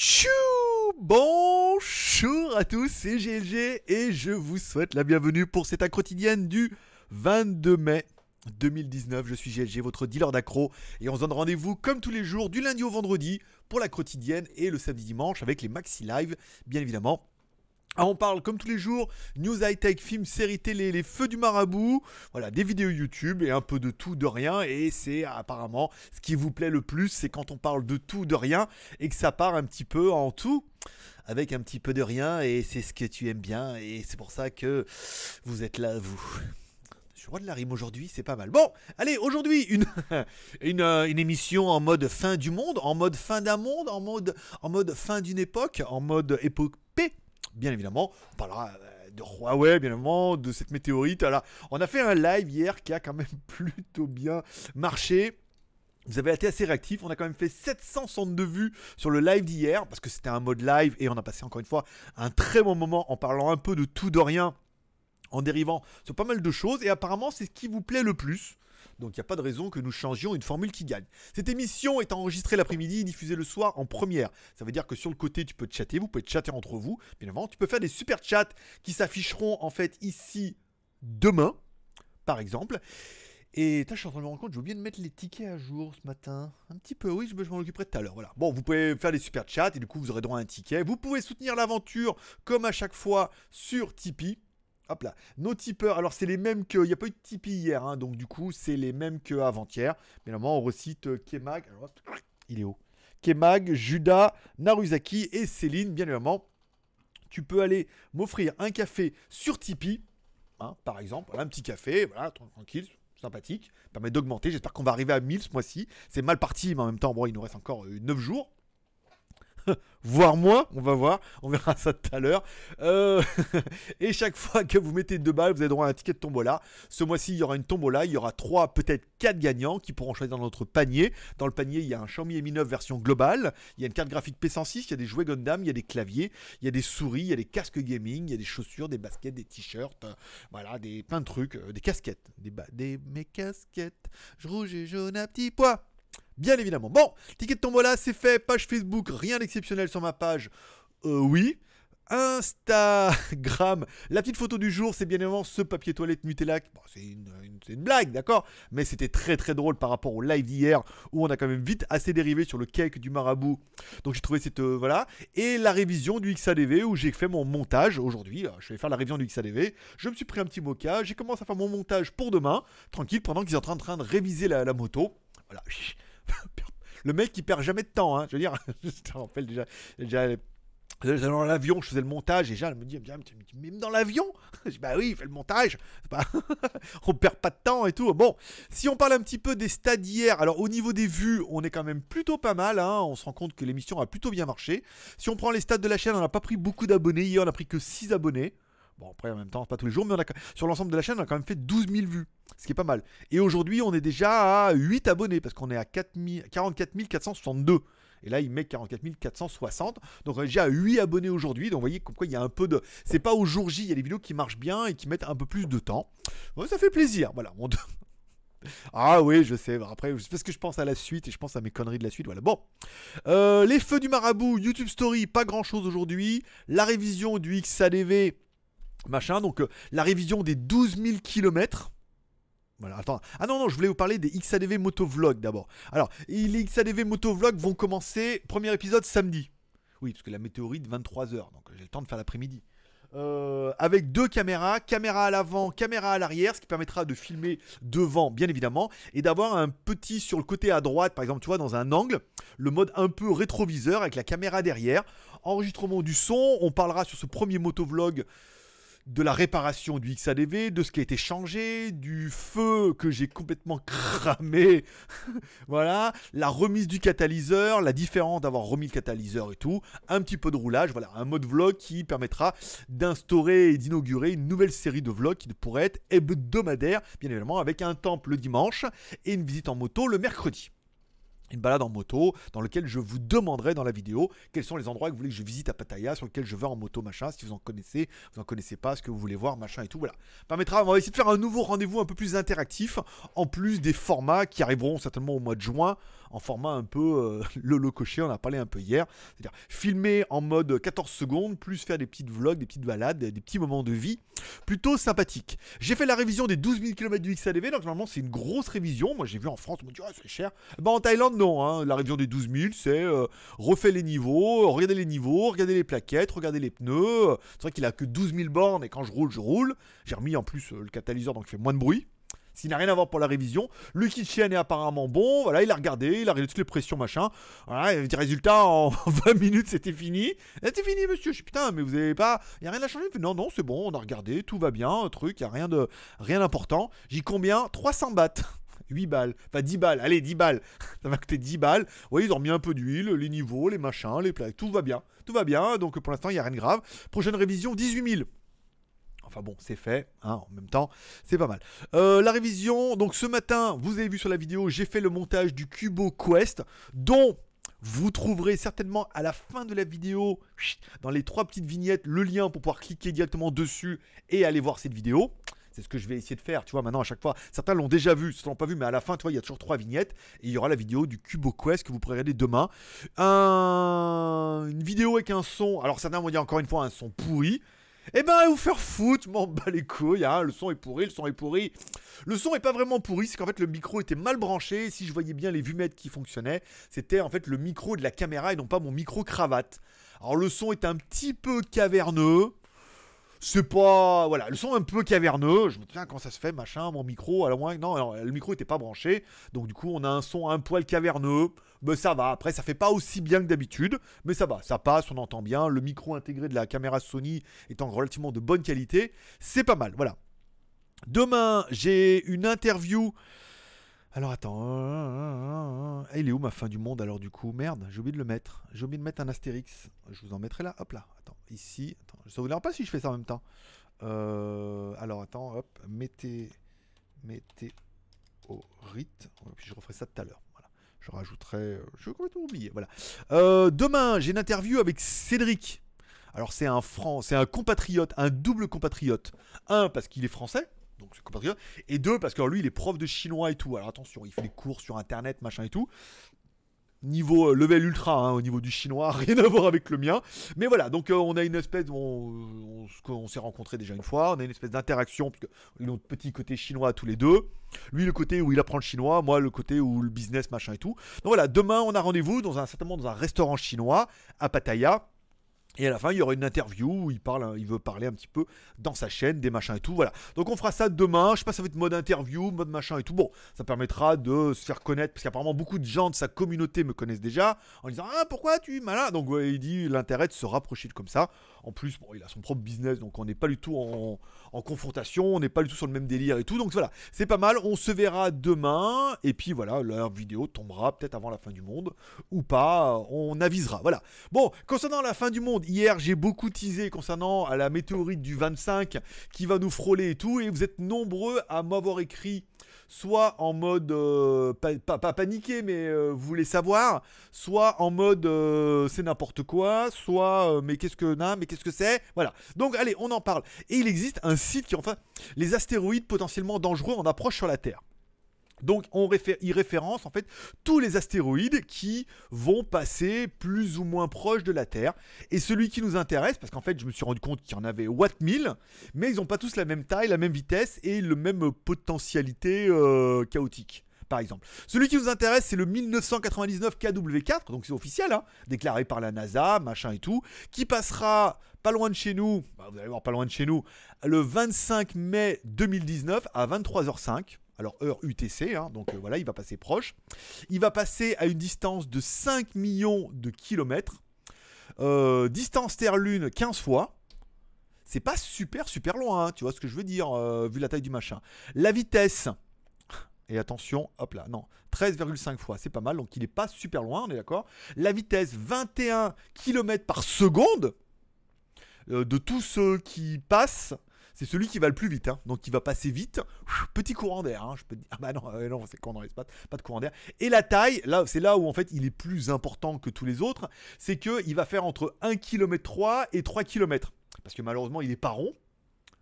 Tchou Bonjour à tous, c'est GLG et je vous souhaite la bienvenue pour cette accro quotidienne du 22 mai 2019. Je suis GLG, votre dealer d'accro et on se donne rendez-vous comme tous les jours du lundi au vendredi pour la quotidienne et le samedi dimanche avec les maxi live bien évidemment. Ah, on parle comme tous les jours, news high-tech, films, séries télé, les feux du marabout, voilà, des vidéos YouTube et un peu de tout, de rien. Et c'est apparemment ce qui vous plaît le plus, c'est quand on parle de tout, de rien et que ça part un petit peu en tout avec un petit peu de rien et c'est ce que tu aimes bien et c'est pour ça que vous êtes là, vous. Je roi de la rime aujourd'hui, c'est pas mal. Bon, allez, aujourd'hui, une, euh, une, émission en mode fin du monde, en mode fin d'un monde, en mode, en mode fin d'une époque, en mode épopée bien évidemment. On parlera euh, de Huawei, bien évidemment, de cette météorite. Alors, on a fait un live hier qui a quand même plutôt bien marché. Vous avez été assez réactif, on a quand même fait 762 vues sur le live d'hier, parce que c'était un mode live et on a passé encore une fois un très bon moment en parlant un peu de tout de rien, en dérivant sur pas mal de choses, et apparemment c'est ce qui vous plaît le plus. Donc il n'y a pas de raison que nous changions une formule qui gagne. Cette émission est enregistrée l'après-midi diffusée le soir en première. Ça veut dire que sur le côté, tu peux chatter, vous pouvez chatter entre vous. Bien évidemment, tu peux faire des super chats qui s'afficheront en fait ici demain, par exemple. Et je suis en train de me rendre compte, j'ai oublié de mettre les tickets à jour ce matin. Un petit peu, oui, je, m'en occuperai tout à l'heure. Voilà. Bon, vous pouvez faire des super chats et du coup, vous aurez droit à un ticket. Vous pouvez soutenir l'aventure comme à chaque fois sur Tipeee. Hop là. Nos tipeurs, alors c'est les mêmes que. Il n'y a pas eu de Tipeee hier, hein, donc du coup, c'est les mêmes qu'avant-hier. Évidemment, on recite euh, Kemag. il est où Kemag, Judas, Naruzaki et Céline, bien évidemment. Tu peux aller m'offrir un café sur Tipeee, hein, par exemple. un petit café, voilà, tranquille, sympathique. Permet d'augmenter. J'espère qu'on va arriver à 1000 ce mois-ci. C'est mal parti, mais en même temps, bon, il nous reste encore 9 euh, jours. voire moins, on va voir, on verra ça tout à l'heure. Euh, et chaque fois que vous mettez deux balles, vous avez droit à un ticket de tombola. Ce mois-ci, il y aura une tombola, il y aura trois, peut-être quatre gagnants qui pourront choisir dans notre panier. Dans le panier, il y a un Xiaomi Mi 9 version globale, il y a une carte graphique P106, il y a des jouets Gundam, il y a des claviers, il y a des souris, il y a des casques gaming, il y a des chaussures, des baskets, des t-shirts, euh, voilà, des plein de trucs, euh, des casquettes, des, des mes casquettes, rouge et jaune à petits pois. Bien évidemment. Bon, ticket de tombola, c'est fait. Page Facebook, rien d'exceptionnel sur ma page. Euh, oui. Instagram, la petite photo du jour, c'est bien évidemment ce papier toilette Nutella. c'est une, blague, d'accord? Mais c'était très très drôle par rapport au live d'hier où on a quand même vite assez dérivé sur le cake du marabout. Donc j'ai trouvé cette. Euh, voilà. Et la révision du XADV où j'ai fait mon montage aujourd'hui. Euh, je vais faire la révision du XADV. Je me suis pris un petit mocha. J'ai commencé à faire mon montage pour demain, tranquille, pendant qu'ils sont en train de réviser la, la moto. Voilà. Le mec qui perd jamais de temps, hein. je veux dire, je te rappelle déjà, déjà dans l'avion, je faisais le montage et Jeanne me dit, même dans l'avion? Je dis, bah oui, il fait le montage, on perd pas de temps et tout. Bon, si on parle un petit peu des stats d'hier, alors au niveau des vues, on est quand même plutôt pas mal, hein. on se rend compte que l'émission a plutôt bien marché. Si on prend les stats de la chaîne, on n'a pas pris beaucoup d'abonnés, hier on a pris que 6 abonnés. Bon, après, en même temps, pas tous les jours, mais on a, sur l'ensemble de la chaîne, on a quand même fait 12 000 vues, ce qui est pas mal. Et aujourd'hui, on est déjà à 8 abonnés, parce qu'on est à 4 44 462. Et là, il met 44 460. Donc, on est déjà à 8 abonnés aujourd'hui. Donc, vous voyez, comme quoi il y a un peu de. C'est pas au jour J, il y a des vidéos qui marchent bien et qui mettent un peu plus de temps. ça fait plaisir. Voilà. Ah oui, je sais. Après, c'est parce que je pense à la suite et je pense à mes conneries de la suite. Voilà. Bon. Euh, les feux du marabout, YouTube Story, pas grand chose aujourd'hui. La révision du XADV machin. Donc euh, la révision des 12 000 km. Voilà, attends. Ah non, non, je voulais vous parler des XADV Motovlog d'abord. Alors, les XADV Motovlog vont commencer, premier épisode samedi. Oui, parce que la météorite, 23h, donc j'ai le temps de faire l'après-midi. Euh, avec deux caméras, caméra à l'avant, caméra à l'arrière, ce qui permettra de filmer devant, bien évidemment, et d'avoir un petit sur le côté à droite, par exemple, tu vois, dans un angle, le mode un peu rétroviseur avec la caméra derrière. Enregistrement du son, on parlera sur ce premier motovlog de la réparation du XADV, de ce qui a été changé, du feu que j'ai complètement cramé, voilà, la remise du catalyseur, la différence d'avoir remis le catalyseur et tout, un petit peu de roulage, voilà, un mode vlog qui permettra d'instaurer et d'inaugurer une nouvelle série de vlogs qui pourrait être hebdomadaire, bien évidemment, avec un temple le dimanche et une visite en moto le mercredi. Une balade en moto dans lequel je vous demanderai dans la vidéo quels sont les endroits que vous voulez que je visite à Pattaya, sur lesquels je vais en moto, machin, si vous en connaissez, vous en connaissez pas, ce que vous voulez voir, machin et tout, voilà. Permettra, on va essayer de faire un nouveau rendez-vous un peu plus interactif, en plus des formats qui arriveront certainement au mois de juin, en format un peu euh, le on a parlé un peu hier, c'est-à-dire filmer en mode 14 secondes, plus faire des petites vlogs, des petites balades, des petits moments de vie, plutôt sympathique. J'ai fait la révision des 12 000 km du XADV, donc normalement c'est une grosse révision, moi j'ai vu en France, on me dit, c'est cher. Bah en Thaïlande, non. Hein. La révision des 12 000, c'est euh, refaire les niveaux, regarder les niveaux, regarder les plaquettes, regarder les pneus. C'est vrai qu'il a que 12 000 bornes et quand je roule, je roule. J'ai remis en plus euh, le catalyseur donc il fait moins de bruit. S'il n'a rien à voir pour la révision. Le kitchen est apparemment bon. Voilà, il a regardé, il a regardé toutes les pressions, machin. Voilà, et résultat, en 20 minutes, c'était fini. C'était fini, monsieur. Je suis putain, mais vous avez pas. Il n'y a rien à changer. Non, non, c'est bon, on a regardé, tout va bien, un truc, il n'y a rien de rien d'important. J'ai combien? 300 bahts. 8 balles, enfin 10 balles, allez 10 balles, ça va coûter 10 balles. Oui, ils ont mis un peu d'huile, les niveaux, les machins, les plaques, tout va bien, tout va bien, donc pour l'instant il n'y a rien de grave. Prochaine révision, 18 000. Enfin bon, c'est fait, hein, en même temps, c'est pas mal. Euh, la révision, donc ce matin, vous avez vu sur la vidéo, j'ai fait le montage du Cubo Quest, dont vous trouverez certainement à la fin de la vidéo, dans les trois petites vignettes, le lien pour pouvoir cliquer directement dessus et aller voir cette vidéo. C'est ce que je vais essayer de faire, tu vois, maintenant à chaque fois. Certains l'ont déjà vu, ne l'ont pas vu, mais à la fin, tu vois, il y a toujours trois vignettes. Et il y aura la vidéo du Cubo Quest que vous pourrez regarder demain. Une vidéo avec un son, alors certains vont dire encore une fois un son pourri. Eh ben, vous faire foutre, m'en bats les couilles, hein. le son est pourri, le son est pourri. Le son est pas vraiment pourri, c'est qu'en fait le micro était mal branché, si je voyais bien les vumettes qui fonctionnaient, c'était en fait le micro de la caméra et non pas mon micro cravate. Alors le son est un petit peu caverneux, c'est pas. Voilà, le son un peu caverneux. Je me dis, tiens, comment ça se fait, machin, mon micro, à la moins. Non, le micro était pas branché. Donc, du coup, on a un son un poil caverneux. Mais ça va. Après, ça fait pas aussi bien que d'habitude. Mais ça va, ça passe, on entend bien. Le micro intégré de la caméra Sony étant relativement de bonne qualité. C'est pas mal, voilà. Demain, j'ai une interview. Alors attends, il est où ma fin du monde alors du coup? Merde, j'ai oublié de le mettre. J'ai oublié de mettre un astérix. Je vous en mettrai là. Hop là. Attends, ici. Attends, ça vous dérange pas si je fais ça en même temps? Euh, alors attends, hop, mettez, mettez au rite. Puis je referai ça tout à l'heure. Voilà. Je rajouterai. Euh, je vais complètement oublier. Voilà. Euh, demain, j'ai une interview avec Cédric. Alors c'est un franc, c'est un compatriote, un double compatriote. Un parce qu'il est français Et deux, parce que lui, il est prof de chinois et tout. Alors attention, il fait des cours sur internet, machin et tout. Niveau euh, level ultra, hein, au niveau du chinois, rien à voir avec le mien. Mais voilà, donc euh, on a une espèce, on, on, s'est rencontrés déjà une fois, on a une espèce d'interaction, parce que notre petit côté chinois tous les deux. Lui, le côté où il apprend le chinois, moi, le côté où le business, machin et tout. Donc voilà, demain, on a rendez-vous dans un, certainement dans un restaurant chinois à Pattaya. Et à la fin, il y aura une interview où il parle, il veut parler un petit peu dans sa chaîne, des machins et tout. Voilà. Donc on fera ça demain. Je sais pas, ça va être mode interview, mode machin et tout. Bon, ça permettra de se faire connaître parce qu'apparemment beaucoup de gens de sa communauté me connaissent déjà en disant ah pourquoi tu malin. Donc il dit l'intérêt de se rapprocher de comme ça. En plus, bon, il a son propre business, donc on n'est pas du tout en, confrontation, on n'est pas du tout sur le même délire et tout. Donc voilà, c'est pas mal. On se verra demain. Et puis voilà, leur vidéo tombera peut-être avant la fin du monde ou pas. On avisera. Voilà. Bon, concernant la fin du monde, hier j'ai beaucoup teasé concernant la météorite du 25 qui va nous frôler et tout. Et vous êtes nombreux à m'avoir écrit soit en mode euh, pas, paniqué mais euh, vous voulez savoir, soit en mode euh, c'est n'importe quoi, soit mais qu'est-ce que mais qu'est-ce que c'est Voilà. Donc allez, on en parle. Et il existe un site qui enfin les astéroïdes potentiellement dangereux en approche sur la Terre. Donc on y référence en fait tous les astéroïdes qui vont passer plus ou moins proche de la Terre. Et celui qui nous intéresse, parce qu'en fait je me suis rendu compte qu'il y en avait Watt 1000, mais ils n'ont pas tous la même taille, la même vitesse et le même potentialité euh, chaotique. Par exemple. Celui qui nous intéresse, c'est le 1999 KW4, donc c'est officiel, hein, déclaré par la NASA, machin et tout, qui passera pas loin de chez nous, bah, vous allez voir pas loin de chez nous, le 25 mai 2019 à 23h05 alors heure UTC, hein, donc euh, voilà, il va passer proche. Il va passer à une distance de 5 millions de kilomètres. Euh, distance Terre-Lune 15 fois. C'est pas super super loin, hein, tu vois ce que je veux dire, euh, vu la taille du machin. La vitesse, et attention, hop là, non, 13,5 fois, c'est pas mal, donc il est pas super loin, on est d'accord. La vitesse, 21 km par seconde de tous ceux qui passent c'est celui qui va le plus vite, hein. donc il va passer vite. Petit courant d'air, hein, je peux dire. Ah bah non, euh, non c'est quand dans l'espace, pas de courant d'air. Et la taille, là, c'est là où en fait il est plus important que tous les autres, c'est que il va faire entre 1 km 3 et 3 km. Parce que malheureusement, il est pas rond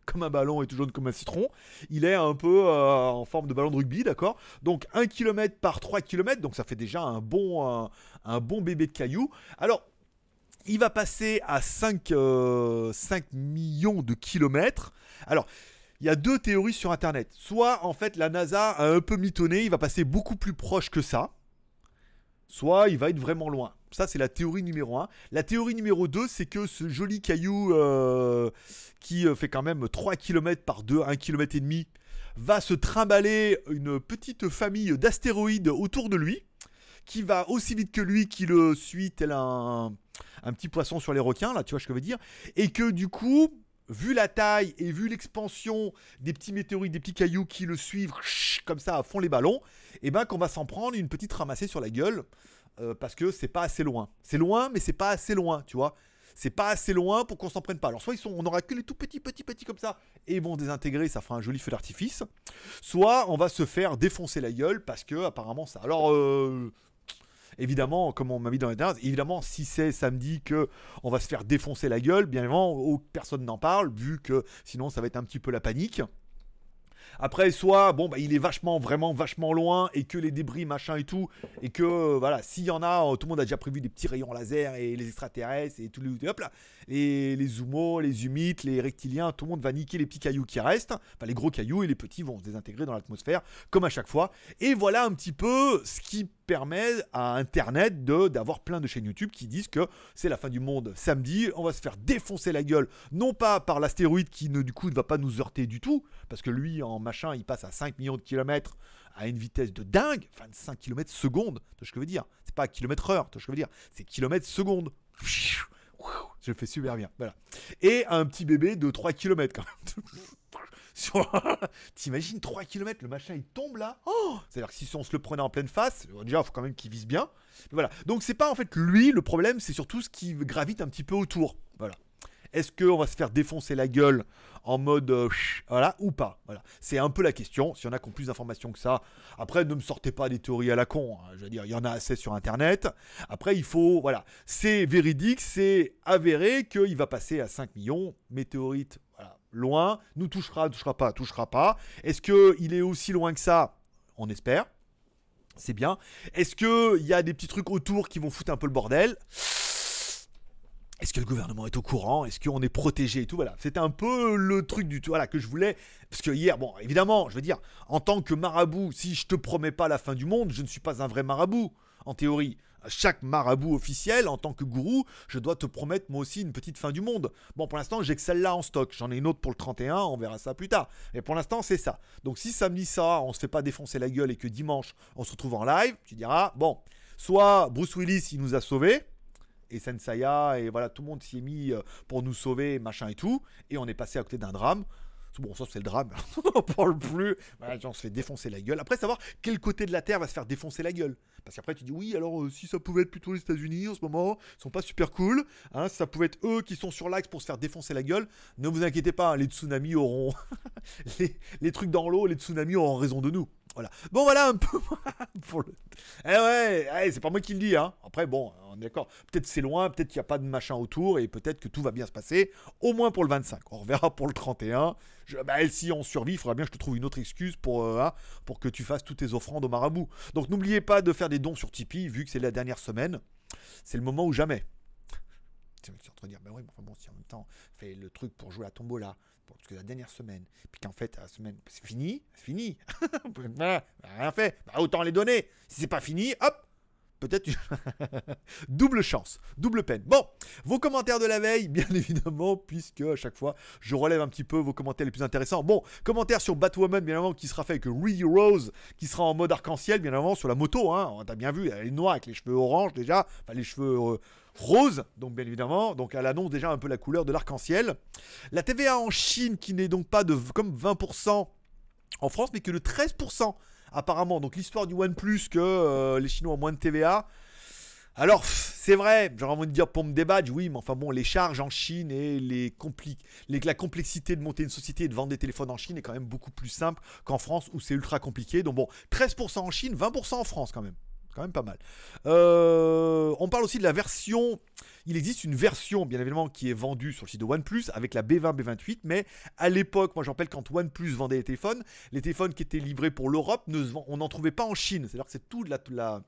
comme un ballon et tout jaune comme un citron. Il est un peu euh, en forme de ballon de rugby, d'accord Donc 1 km par 3 km, donc ça fait déjà un bon, un bon bébé de cailloux. Alors, il va passer à 5, 5 euh, millions de kilomètres. Alors, il y a deux théories sur Internet. Soit, en fait, la NASA a un peu mitonné, il va passer beaucoup plus proche que ça. Soit, il va être vraiment loin. Ça, c'est la théorie numéro 1. La théorie numéro 2, c'est que ce joli caillou euh, qui euh, fait quand même 3 km par 2, 1 km et demi, va se trimballer une petite famille d'astéroïdes autour de lui, qui va aussi vite que lui, qui le suit tel un, un petit poisson sur les requins, là, tu vois ce que je veux dire, et que du coup, vu la taille et vu l'expansion des petits météorites, des petits cailloux qui le suivent comme ça à fond les ballons, et eh ben qu'on va s'en prendre une petite ramassée sur la gueule euh, parce que c'est pas assez loin. C'est loin, mais c'est pas assez loin, tu vois. C'est pas assez loin pour qu'on s'en prenne pas. Alors soit ils sont, on aura que les tout petits, petits, petits comme ça et ils vont désintégrer, ça fera un joli feu d'artifice. Soit on va se faire défoncer la gueule parce que apparemment ça. Alors euh, Évidemment, comme on m'a mis dans les dernières, évidemment, si c'est samedi que on va se faire défoncer la gueule, bien évidemment, personne n'en parle, vu que sinon ça va être un petit peu la panique. Après, soit, bon, bah, il est vachement, vraiment vachement loin et que les débris, machin et tout, et que, voilà, s'il y en a, euh, tout le monde a déjà prévu des petits rayons laser et les extraterrestres et tous les, hop là, les, les zoomos, les humites, les reptiliens, tout le monde va niquer les petits cailloux qui restent, enfin les gros cailloux et les petits vont se désintégrer dans l'atmosphère, comme à chaque fois. Et voilà un petit peu ce qui permet à Internet d'avoir plein de chaînes YouTube qui disent que c'est la fin du monde samedi, on va se faire défoncer la gueule, non pas par l'astéroïde qui ne du coup ne va pas nous heurter du tout, parce que lui en machin il passe à 5 millions de kilomètres à une vitesse de dingue, enfin 5 km seconde, tu ce que je veux dire, c'est pas kilomètre heure, tu ce que je veux dire, c'est kilomètre seconde. Je fais super bien, voilà. Et un petit bébé de 3 km quand même. T'imagines 3 km, le machin il tombe là. Oh C'est-à-dire que si on se le prenait en pleine face, déjà il faut quand même qu'il vise bien. Voilà. Donc c'est pas en fait lui le problème, c'est surtout ce qui gravite un petit peu autour. Voilà. Est-ce qu'on va se faire défoncer la gueule en mode euh, voilà ou pas? Voilà, c'est un peu la question. Si y en a qui ont plus d'informations que ça, après ne me sortez pas des théories à la con. Hein. Je veux dire, il y en a assez sur Internet. Après, il faut voilà, c'est véridique, c'est avéré qu'il va passer à 5 millions. Météorite, voilà, loin, nous touchera, touchera pas, touchera pas. Est-ce que il est aussi loin que ça? On espère. C'est bien. Est-ce qu'il y a des petits trucs autour qui vont foutre un peu le bordel? Est-ce que le gouvernement est au courant? Est-ce qu'on est protégé et tout? Voilà, c'était un peu le truc du tout voilà, que je voulais. Parce que hier, bon, évidemment, je veux dire, en tant que marabout, si je te promets pas la fin du monde, je ne suis pas un vrai marabout, en théorie. Chaque marabout officiel, en tant que gourou, je dois te promettre moi aussi une petite fin du monde. Bon, pour l'instant, j'ai que celle-là en stock. J'en ai une autre pour le 31, on verra ça plus tard. Mais pour l'instant, c'est ça. Donc si samedi ça, on se fait pas défoncer la gueule et que dimanche, on se retrouve en live, tu diras, bon, soit Bruce Willis, il nous a sauvés et Sensaya, et voilà, tout le monde s'y est mis euh, pour nous sauver, machin et tout, et on est passé à côté d'un drame. Bon, ça c'est le drame, on parle plus. on se fait défoncer la gueule. Après, savoir quel côté de la Terre va se faire défoncer la gueule. Parce qu'après, tu dis oui, alors euh, si ça pouvait être plutôt les États-Unis en ce moment, ils sont pas super cool. Hein, ça pouvait être eux qui sont sur l'axe pour se faire défoncer la gueule. Ne vous inquiétez pas, les tsunamis auront. les, les, trucs dans l'eau, les tsunamis auront raison de nous. Voilà. Bon, voilà un peu pour le. Eh ouais, eh, c'est pas moi qui le dis, hein. Après, bon, on est d'accord. Peut-être c'est loin, peut-être qu'il n'y a pas de machin autour, et peut-être que tout va bien se passer, au moins pour le 25. On reverra pour le 31. Je, bah, si on survit, il faudra bien que je te trouve une autre excuse pour, euh, hein, pour que tu fasses toutes tes offrandes au marabout. Donc n'oubliez pas de faire des dons sur Tipeee, vu que c'est la dernière semaine. C'est le moment ou jamais. Tu vas te dire, bah oui, bon, si en même temps, fais le truc pour jouer à Tombola, parce que la dernière semaine, puis qu'en fait, la semaine, c'est fini, c'est fini. rien fait. Bah, autant les donner. Si c'est pas fini, hop, peut-être double chance, double peine. Bon, vos commentaires de la veille, bien évidemment, puisque à chaque fois, je relève un petit peu vos commentaires les plus intéressants. Bon, commentaire sur Batwoman, bien évidemment, qui sera fait avec Ree Rose, qui sera en mode arc-en-ciel, bien évidemment, sur la moto. Hein. On a bien vu, elle est noire avec les cheveux orange déjà, enfin les cheveux euh, roses, donc bien évidemment. Donc elle annonce déjà un peu la couleur de l'arc-en-ciel. La TVA en Chine, qui n'est donc pas de comme 20% en France, mais que de 13% apparemment. Donc l'histoire du OnePlus que euh, les Chinois ont moins de TVA. Alors, C'est vrai, j'aurais envie de dire pour me débattre, oui, mais enfin bon, les charges en Chine et les, les la complexité de monter une société et de vendre des téléphones en Chine est quand même beaucoup plus simple qu'en France où c'est ultra compliqué. Donc bon, 13% en Chine, 20% en France quand même même pas mal. Euh, on parle aussi de la version. Il existe une version, bien évidemment, qui est vendue sur le site de OnePlus avec la B20, B28, mais à l'époque, moi je rappelle quand OnePlus vendait les téléphones, les téléphones qui étaient livrés pour l'Europe, on n'en trouvait pas en Chine. C'est-à-dire que c'est tout la, la,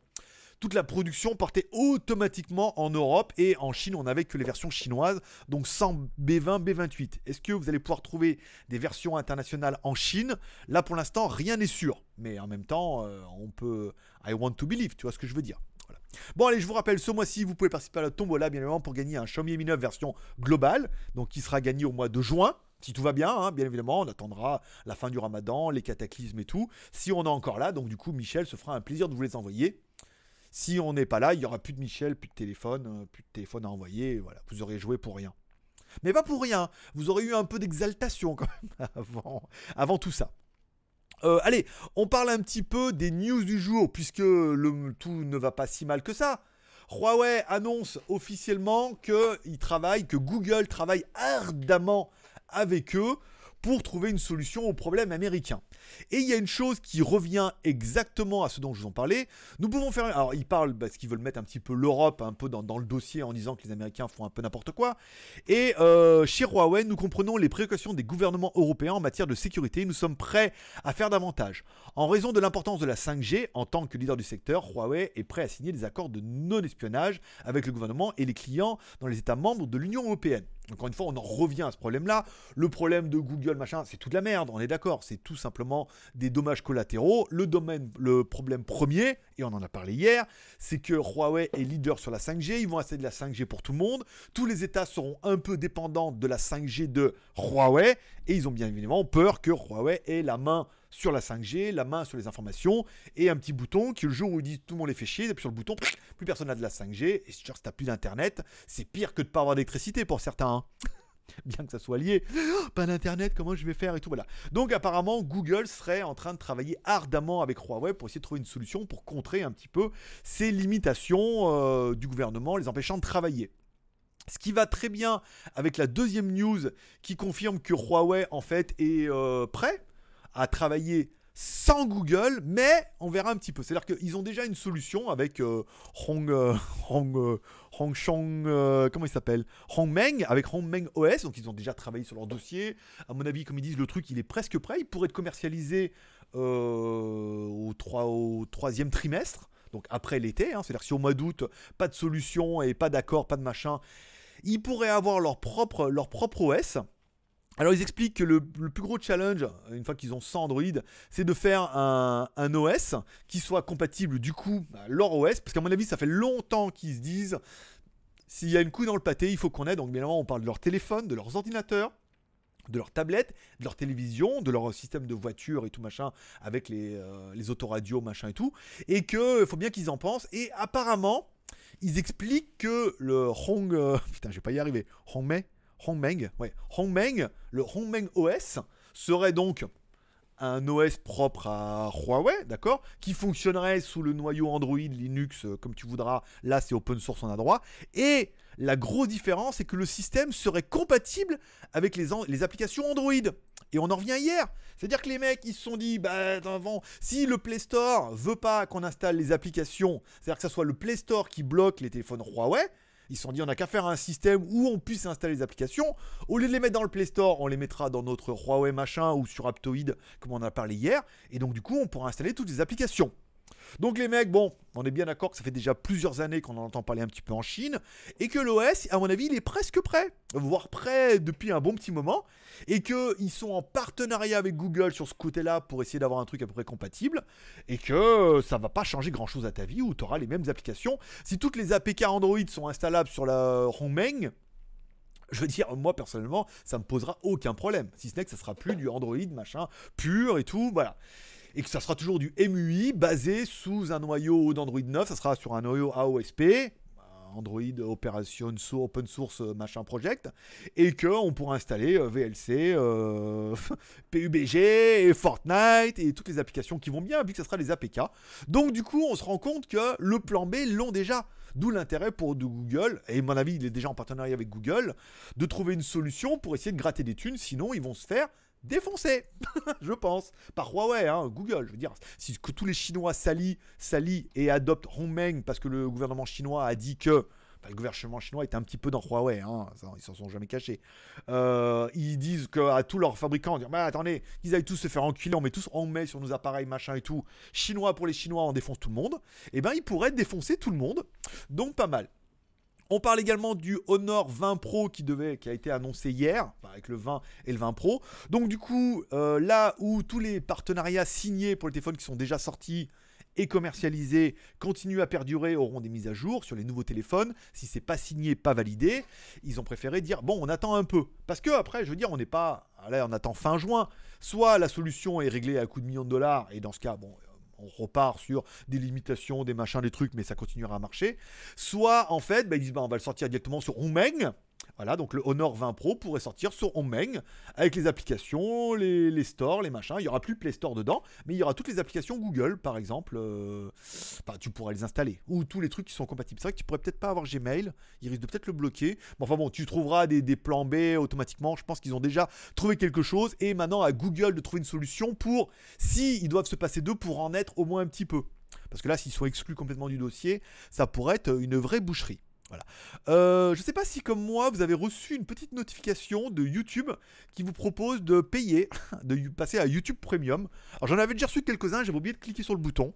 toute la production partait automatiquement en Europe et en Chine, on n'avait que les versions chinoises, donc sans B20, B28. Est-ce que vous allez pouvoir trouver des versions internationales en Chine? Là, pour l'instant, rien n'est sûr. Mais en même temps, euh, on peut. I want to believe, tu vois ce que je veux dire. Bon allez, je vous rappelle, ce mois-ci, vous pouvez participer à la tombola, bien évidemment, pour gagner un Xiaomi Mi 9 version globale, donc qui sera gagné au mois de juin. Si tout va bien, hein, bien évidemment, on attendra la fin du ramadan, les cataclysmes et tout. Si on est encore là, donc du coup, Michel se fera un plaisir de vous les envoyer. Si on n'est pas là, il n'y aura plus de Michel, plus de téléphone, euh, plus de téléphone à envoyer. Voilà, vous aurez joué pour rien. Mais pas pour rien. Vous aurez eu un peu d'exaltation quand même avant, tout ça. Euh, allez, on parle un petit peu des news du jour, puisque le, tout ne va pas si mal que ça. Huawei annonce officiellement qu'il travaille, que Google travaille ardemment avec eux pour trouver une solution au problème américain. Et il y a une chose qui revient exactement à ce dont je vous en parlais. Nous pouvons faire. Alors, ils parlent parce qu'ils veulent mettre un petit peu l'Europe un peu dans, le dossier en disant que les Américains font un peu n'importe quoi. Et euh, chez Huawei, nous comprenons les précautions des gouvernements européens en matière de sécurité. Nous sommes prêts à faire davantage. En raison de l'importance de la 5G, en tant que leader du secteur, Huawei est prêt à signer des accords de non-espionnage avec le gouvernement et les clients dans les États membres de l'Union européenne. Encore une fois, on en revient à ce problème-là. Le problème de Google, machin, c'est toute la merde, on est d'accord. C'est tout simplement des dommages collatéraux. Le, domaine, le problème premier, et on en a parlé hier, c'est que Huawei est leader sur la 5G. Ils vont installer de la 5G pour tout le monde. Tous les États seront un peu dépendants de la 5G de Huawei. Et ils ont bien évidemment peur que Huawei ait la main sur la 5G, la main sur les informations, et un petit bouton qui, le jour où ils disent tout le monde les fait chier, puis sur le bouton, plus personne n'a de la 5G, et sûr, si t'as plus d'internet, c'est pire que de pas avoir d'électricité pour certains. Hein. Bien que ça soit lié, pas d'internet, comment je vais faire et tout, voilà. Donc apparemment, Google serait en train de travailler ardemment avec Huawei pour essayer de trouver une solution pour contrer un petit peu ces limitations euh, du gouvernement, les empêchant de travailler. Ce qui va très bien avec la deuxième news qui confirme que Huawei en fait est euh, prêt à travailler sans Google, mais on verra un petit peu. C'est-à-dire qu'ils ont déjà une solution avec euh, Hong, euh, Hong, euh, Hong Shong, comment il s'appelle? Hongmeng, avec Hongmeng OS, donc ils ont déjà travaillé sur leur dossier. À mon avis, comme ils disent, le truc il est presque prêt. Il pourrait être commercialisé au, 3, au troisième trimestre, donc après l'été. Hein. C'est-à-dire si au mois d'août, pas de solution et pas d'accord, pas de machin, ils pourraient avoir leur propre, leur propre OS. Alors ils expliquent que le, plus gros challenge, une fois qu'ils ont 100 Android, c'est de faire un, OS qui soit compatible du coup à leur OS, parce qu'à mon avis ça fait longtemps qu'ils se disent, s'il y a une couille dans le pâté, il faut qu'on ait, donc bien évidemment on parle de leur téléphone, de leurs ordinateurs, de leur tablette, de leur télévision, de leur système de voiture et tout machin, avec les, euh, les autoradios machin et tout, et qu'il faut bien qu'ils en pensent, et apparemment, ils expliquent que le Hong... Euh, putain, je vais pas y arriver. Hongmei Hongmeng, ouais, le Hongmeng OS serait donc un OS propre à Huawei, d'accord, qui fonctionnerait sous le noyau Android, Linux, euh, comme tu voudras. Là, c'est open source, on a droit. Et la grosse différence, c'est que le système serait compatible avec les, les applications Android. Et on en revient hier. C'est-à-dire que les mecs, ils se sont dit, bah, avant, si le Play Store veut pas qu'on installe les applications, c'est-à-dire que ce soit le Play Store qui bloque les téléphones Huawei, ils se sont dit, on n'a qu'à faire un système où on puisse installer les applications. Au lieu de les mettre dans le Play Store, on les mettra dans notre Huawei machin ou sur Aptoid, comme on en a parlé hier. Et donc, du coup, on pourra installer toutes les applications. Donc les mecs, bon, on est bien d'accord que ça fait déjà plusieurs années qu'on en entend parler un petit peu en Chine, et que l'OS, à mon avis, il est presque prêt, voire prêt depuis un bon petit moment, et qu'ils sont en partenariat avec Google sur ce côté-là pour essayer d'avoir un truc à peu près compatible, et que ça va pas changer grand-chose à ta vie, où tu auras les mêmes applications. Si toutes les APK Android sont installables sur la Hongmeng, je veux dire, moi personnellement, ça me posera aucun problème. Si ce n'est que ça sera plus du Android machin pur et tout, voilà et que ça sera toujours du MUI basé sous un noyau d'Android 9, ça sera sur un noyau AOSP, Android Operation Open Source machin project, et qu'on pourra installer VLC, PUBG, et Fortnite et toutes les applications qui vont bien, vu que ce sera les APK. Donc du coup, on se rend compte que le plan B l'ont déjà. D'où l'intérêt pour de Google, et à mon avis, il est déjà en partenariat avec Google, de trouver une solution pour essayer de gratter des thunes, sinon ils vont se faire défoncer, je pense, par Huawei, hein, Google. Je veux dire, si que tous les Chinois s'allient, et adoptent Hongmeng parce que le gouvernement chinois a dit que le gouvernement chinois était un petit peu dans Huawei, hein, ils s'en sont jamais cachés. Euh, ils disent à tous leurs fabricants, dire, bah, attendez, ils aillent tous se faire enculer, on met tous Hongmeng sur nos appareils, machin et tout. Chinois pour les Chinois, on défonce tout le monde. Et eh ben, ils pourraient défoncer tout le monde. Donc pas mal. On parle également du Honor 20 Pro qui, a été annoncé hier, avec le 20 et le 20 Pro. Donc du coup, euh, là où tous les partenariats signés pour les téléphones qui sont déjà sortis et commercialisés continuent à perdurer, auront des mises à jour sur les nouveaux téléphones. Si c'est pas signé, pas validé, ils ont préféré dire bon, on attend un peu. Parce que après, je veux dire, on n'est pas. Là, on attend fin juin. Soit la solution est réglée à coût de millions de dollars, et dans ce cas, bon, on repart sur des limitations, des machins, des trucs, mais ça continuera à marcher. Soit en fait, bah, ils disent bah, on va le sortir directement sur Hongmeng. Voilà, donc le Honor 20 Pro pourrait sortir sur Hongmeng avec les applications, les, stores, les machins. Il n'y aura plus Play Store dedans, mais il y aura toutes les applications Google, par exemple. Euh, tu pourrais les installer. Ou tous les trucs qui sont compatibles. C'est vrai que tu pourrais peut-être pas avoir Gmail. Il risque de peut-être le bloquer. Mais enfin bon, tu trouveras des, des plans B automatiquement. Je pense qu'ils ont déjà trouvé quelque chose. Et maintenant à Google de trouver une solution pour, si ils doivent se passer d'eux, pour en être au moins un petit peu. Parce que là, s'ils sont exclus complètement du dossier, ça pourrait être une vraie boucherie. Voilà. Euh, je ne sais pas si comme moi vous avez reçu une petite notification de YouTube qui vous propose de payer, de passer à YouTube Premium. Alors j'en avais déjà reçu quelques-uns, j'avais oublié de cliquer sur le bouton.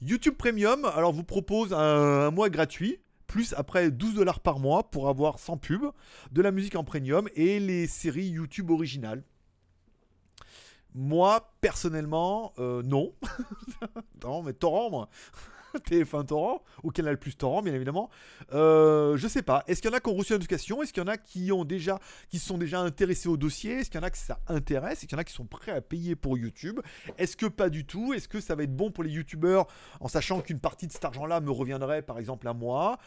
YouTube Premium, alors vous propose un, mois gratuit, plus après 12 dollars par mois pour avoir sans pub, de la musique en premium et les séries YouTube originales. Moi, personnellement, euh, non. non, mais torrent, moi. TF1 Torrent, ou Canal Plus Torrent, bien évidemment. Euh, je sais pas. Est-ce qu'il y en a qui ont reçu une notification? Est-ce qu'il y en a qui ont qui sont déjà intéressés au dossier? Est-ce qu'il y en a que ça intéresse? Est-ce qu'il y en a qui sont prêts à payer pour YouTube? Est-ce que pas du tout? Est-ce que ça va être bon pour les YouTubeurs en sachant qu'une partie de cet argent-là me reviendrait, par exemple, à moi?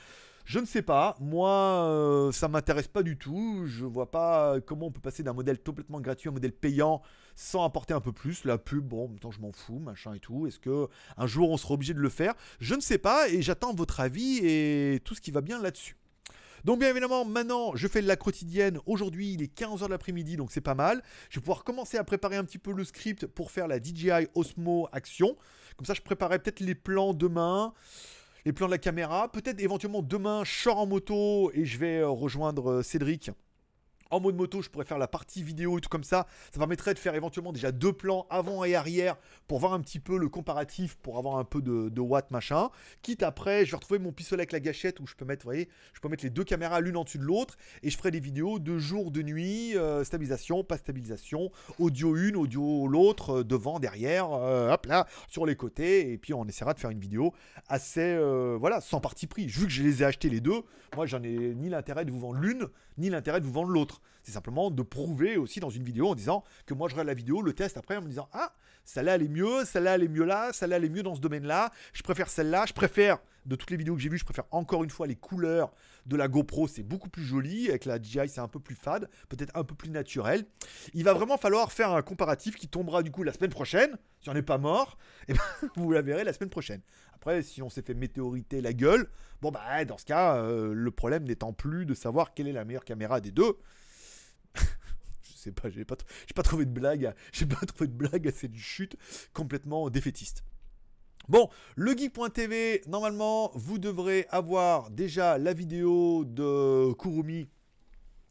Je ne sais pas. Moi, euh, ça m'intéresse pas du tout. Je vois pas comment on peut passer d'un modèle complètement gratuit à un modèle payant sans apporter un peu plus. La pub, bon, temps, je m'en fous, machin et tout. Est-ce que un jour on sera obligé de le faire? Je ne sais pas et j'attends votre avis et tout ce qui va bien là-dessus. Donc bien évidemment, maintenant, je fais de la quotidienne. Aujourd'hui, il est 15h de l'après-midi, donc c'est pas mal. Je vais pouvoir commencer à préparer un petit peu le script pour faire la DJI Osmo Action. Comme ça, je préparerai peut-être les plans demain les plans de la caméra. Peut-être éventuellement demain, je sors en moto et je vais euh, rejoindre euh, Cédric en mode moto, je pourrais faire la partie vidéo et tout comme ça. Ça permettrait de faire éventuellement déjà deux plans avant et arrière pour voir un petit peu le comparatif, pour avoir un peu de, de machin. Quitte après, je vais retrouver mon pistolet avec la gâchette où je peux mettre, vous voyez, je peux mettre les deux caméras l'une en dessus de l'autre et je ferai des vidéos de jour, de nuit, euh, stabilisation, pas stabilisation, audio une, audio l'autre, euh, devant, derrière, euh, hop là, sur les côtés. Et puis on essaiera de faire une vidéo assez, voilà, sans parti pris. Vu que je les ai achetés les deux, moi j'en ai ni l'intérêt de vous vendre l'une, ni l'intérêt de vous vendre l'autre. C'est simplement de prouver aussi dans une vidéo en disant que moi je regarde la vidéo, le test après en me disant Ah, celle-là elle est mieux, celle-là elle est mieux là, celle-là elle est mieux dans ce domaine-là, je préfère celle-là, je préfère, de toutes les vidéos que j'ai vues, je préfère encore une fois les couleurs de la GoPro, c'est beaucoup plus joli, avec la DJI c'est un peu plus fade, peut-être un peu plus naturel. Il va vraiment falloir faire un comparatif qui tombera du coup la semaine prochaine, si on n'est pas mort, et ben, vous la verrez la semaine prochaine. Après, si on s'est fait météoriter la gueule, bon bah dans ce cas, euh, le problème n'étant plus de savoir quelle est la meilleure caméra des deux, je sais pas, j'ai pas, pas trouvé de blague, j'ai pas trouvé de blague à cette chute complètement défaitiste. Bon, le normalement, vous devrez avoir déjà la vidéo de Kurumi.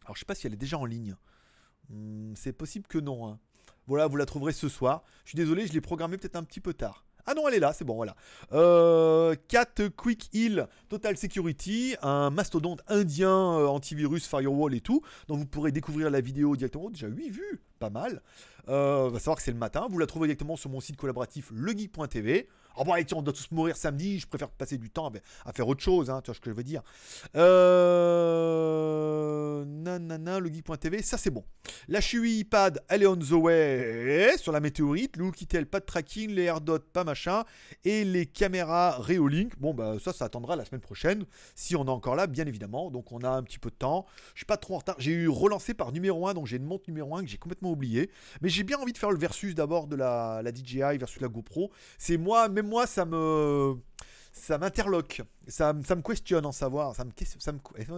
Alors, je sais pas si elle est déjà en ligne. Hmm, c'est possible que non. Hein. Voilà, vous la trouverez ce soir. Je suis désolé, je l'ai programmé peut-être un petit peu tard. Ah non, elle est là, c'est bon, voilà. Euh, Cat Quick Heal Total Security, un mastodonte indien euh, antivirus, firewall et tout, dont vous pourrez découvrir la vidéo directement. Déjà 8 vues pas mal. Euh, va savoir que c'est le matin. Vous la trouvez directement sur mon site collaboratif legeek.tv. Oh bah, tiens, on doit tous mourir samedi. Je préfère passer du temps à faire autre chose. Hein, tu vois ce que je veux dire. Euh... Nanana, legeek.tv, ça c'est bon. La Chui iPad, elle est on the way sur la météorite. Le Hookietel, pas de tracking. Les AirDots, pas machin. Et les caméras Reolink. Bon, bah ça, ça attendra la semaine prochaine. Si on est encore là, bien évidemment. Donc on a un petit peu de temps. Je suis pas trop en retard. J'ai eu relancé par numéro 1. Donc j'ai une montre numéro 1 que j'ai complètement oublié. Mais j'ai bien envie de faire le versus d'abord de la, la DJI versus la GoPro. C'est moi, même moi, ça me ça m'interloque, ça, ça, me questionne en savoir, ça me,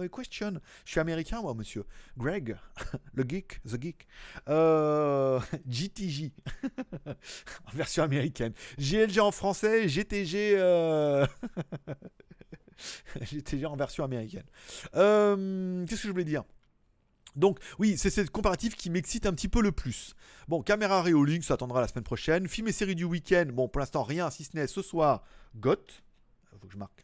questionne. Je suis américain, moi, monsieur. Greg, le geek, the geek. Euh, en version américaine. GLG en français, GTG. Euh... GTG en version américaine. Euh, qu'est-ce que je voulais dire? Donc oui, c'est cette comparatif qui m'excite un petit peu le plus. Bon, caméra Reolink, ça attendra la semaine prochaine. Film et série du week-end, bon pour l'instant rien, si ce n'est ce soir, GOT. Faut que je marque.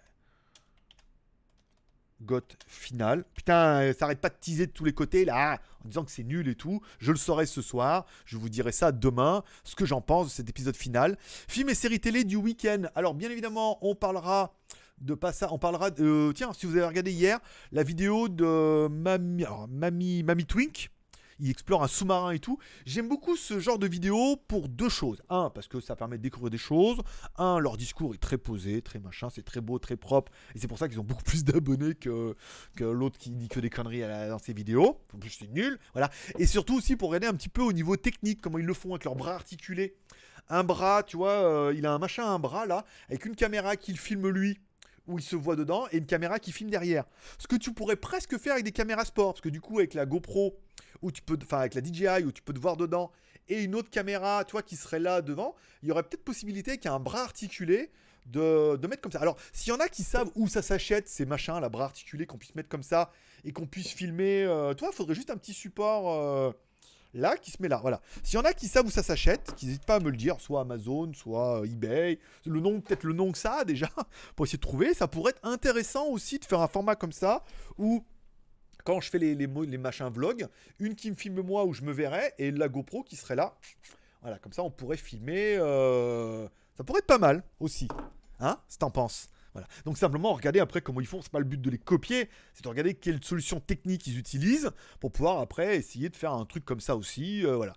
GOT final. Putain, ça arrête pas de teaser de tous les côtés là, en disant que c'est nul et tout. Je le saurai ce soir. Je vous dirai ça demain, ce que j'en pense de cet épisode final. Film et série télé du week-end. Alors bien évidemment, on parlera de pas ça. On parlera de. Tiens, si vous avez regardé hier la vidéo de Mamie, Mamie, Twink, il explore un sous-marin et tout. J'aime beaucoup ce genre de vidéo pour deux choses. Un, parce que ça permet de découvrir des choses. Un, leur discours est très posé, très machin, c'est très beau, très propre. Et c'est pour ça qu'ils ont beaucoup plus d'abonnés que, que l'autre qui dit que des conneries dans ses vidéos. En plus, c'est nul. Voilà. Et surtout aussi pour regarder un petit peu au niveau technique, comment ils le font avec leurs bras articulés. Un bras, tu vois, euh, il a un machin, un bras là, avec une caméra qui filme lui où il se voit dedans et une caméra qui filme derrière. Ce que tu pourrais presque faire avec des caméras sport, parce que du coup avec la GoPro, tu peux, enfin avec la DJI, où tu peux te voir dedans, et une autre caméra, tu qui serait là devant, il y aurait peut-être possibilité qu'un bras articulé de, mettre comme ça. Alors, s'il y en a qui savent où ça s'achète, ces machins, la bras articulés, qu'on puisse mettre comme ça, et qu'on puisse filmer, euh, toi, il faudrait juste un petit support... Euh, là qui se met là. Voilà. S'il y en a qui savent où ça s'achète, qui n'hésitent pas à me le dire, soit Amazon, soit euh, eBay, le nom, peut-être le nom que ça a déjà, pour essayer de trouver, ça pourrait être intéressant aussi de faire un format comme ça où quand je fais les, les, machins vlog, une qui me filme moi où je me verrais et la GoPro qui serait là. Voilà, comme ça on pourrait filmer. Euh, ça pourrait être pas mal aussi. Hein Si t'en penses? Donc simplement regarder après comment ils font. C'est pas le but de les copier, c'est de regarder quelles solutions techniques ils utilisent pour pouvoir après essayer de faire un truc comme ça aussi. Euh, voilà.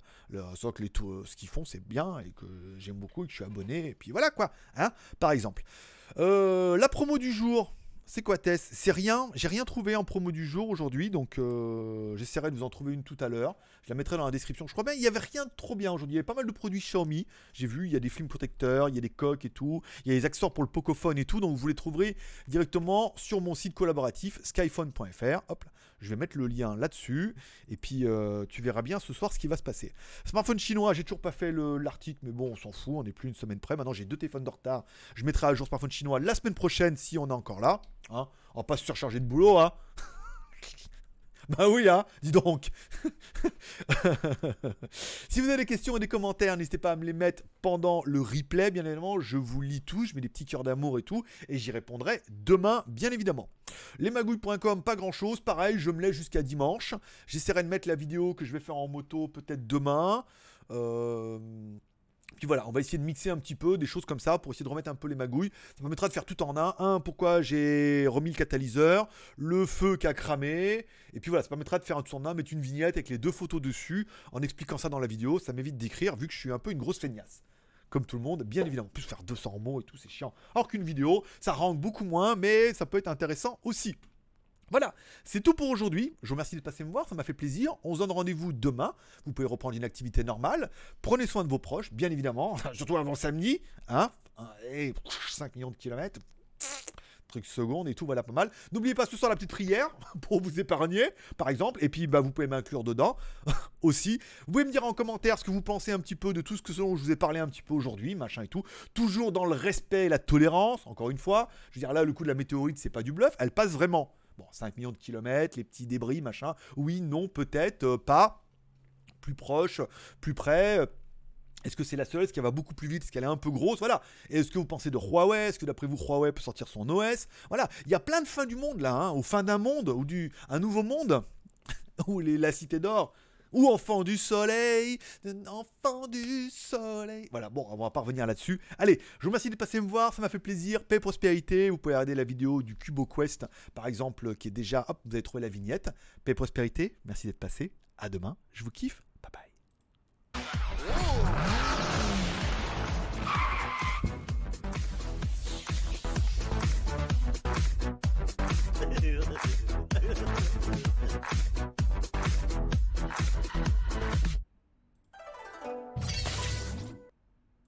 soit que les, tout, ce qu'ils font c'est bien et que j'aime beaucoup et que je suis abonné. Et puis voilà quoi. Hein Par exemple. Euh, la promo du jour. C'est quoi Tess? C'est rien, j'ai rien trouvé en promo du jour aujourd'hui, donc euh, j'essaierai de vous en trouver une tout à l'heure. Je la mettrai dans la description. Je crois bien il n'y avait rien de trop bien aujourd'hui. Il y avait pas mal de produits Xiaomi. J'ai vu, il y a des films protecteurs, il y a des coques et tout. Il y a des accessoires pour le Pocophone et tout. Donc vous les trouverez directement sur mon site collaboratif skyphone.fr. Hop. Je vais mettre le lien là-dessus. Et puis, euh, tu verras bien ce soir ce qui va se passer. Smartphone chinois, j'ai toujours pas fait l'article, mais bon, on s'en fout. On n'est plus une semaine près. Maintenant, j'ai deux téléphones de retard. Je mettrai à jour smartphone chinois la semaine prochaine si on est encore là. Hein. On va pas se surcharger de boulot. Hein. Bah oui, hein, dis donc. si vous avez des questions et des commentaires, n'hésitez pas à me les mettre pendant le replay, bien évidemment. Je vous lis tout, je mets des petits cœurs d'amour et tout, et j'y répondrai demain, bien évidemment. Lesmagouilles.com, pas grand chose. Pareil, je me laisse jusqu'à dimanche. J'essaierai de mettre la vidéo que je vais faire en moto peut-être demain. Euh, puis voilà, on va essayer de mixer un petit peu des choses comme ça pour essayer de remettre un peu les magouilles. Ça permettra de faire tout en un. Un, pourquoi j'ai remis le catalyseur, le feu qui a cramé. Et puis voilà, ça permettra de faire un tout en un, mettre une vignette avec les deux photos dessus en expliquant ça dans la vidéo. Ça m'évite d'écrire vu que je suis un peu une grosse feignasse. Comme tout le monde, bien évidemment. En plus, faire 200 mots et tout, c'est chiant. Alors qu'une vidéo, ça rentre beaucoup moins, mais ça peut être intéressant aussi. Voilà, c'est tout pour aujourd'hui. Je vous remercie de passer me voir, ça m'a fait plaisir. On se donne rendez-vous demain. Vous pouvez reprendre une activité normale. Prenez soin de vos proches, bien évidemment, surtout avant samedi. Hein et 5 millions de kilomètres. Truc seconde et tout, voilà pas mal. N'oubliez pas ce soir la petite prière pour vous épargner, par exemple. Et puis bah, vous pouvez m'inclure dedans aussi. Vous pouvez me dire en commentaire ce que vous pensez un petit peu de tout ce que dont je vous ai parlé un petit peu aujourd'hui, machin et tout. Toujours dans le respect et la tolérance, encore une fois. Je veux dire là, le coup de la météorite, c'est pas du bluff, elle passe vraiment. Bon, 5 millions de kilomètres, les petits débris, machin. Oui, non, peut-être, euh, pas. Plus proche, plus près. Est-ce que c'est la seule? Est-ce qu'elle va beaucoup plus vite? Est-ce qu'elle est un peu grosse? Voilà. Est-ce que vous pensez de Huawei? Est-ce que d'après vous, Huawei peut sortir son OS Voilà. Il y a plein de fins du monde là, hein, au fin d'un monde, ou du un nouveau monde, où les, la cité d'or ou enfant du soleil, enfant du soleil. Voilà, bon, on va pas revenir là-dessus. Allez, je vous remercie de passer me voir, ça m'a fait plaisir. Paix prospérité, vous pouvez regarder la vidéo du Cubo Quest, par exemple, qui est déjà, hop, vous avez trouvé la vignette. Paix prospérité, merci d'être passé. À demain, je vous kiffe.